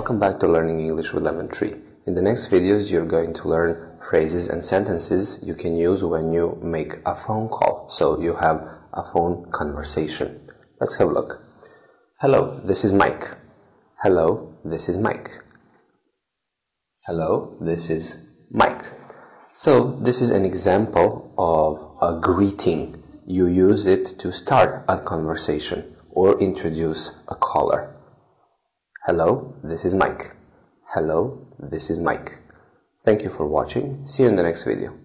Welcome back to Learning English with Lemon Tree. In the next videos, you're going to learn phrases and sentences you can use when you make a phone call. So you have a phone conversation. Let's have a look. Hello, this is Mike. Hello, this is Mike. Hello, this is Mike. So this is an example of a greeting. You use it to start a conversation or introduce a caller. Hello, this is Mike. Hello, this is Mike. Thank you for watching. See you in the next video.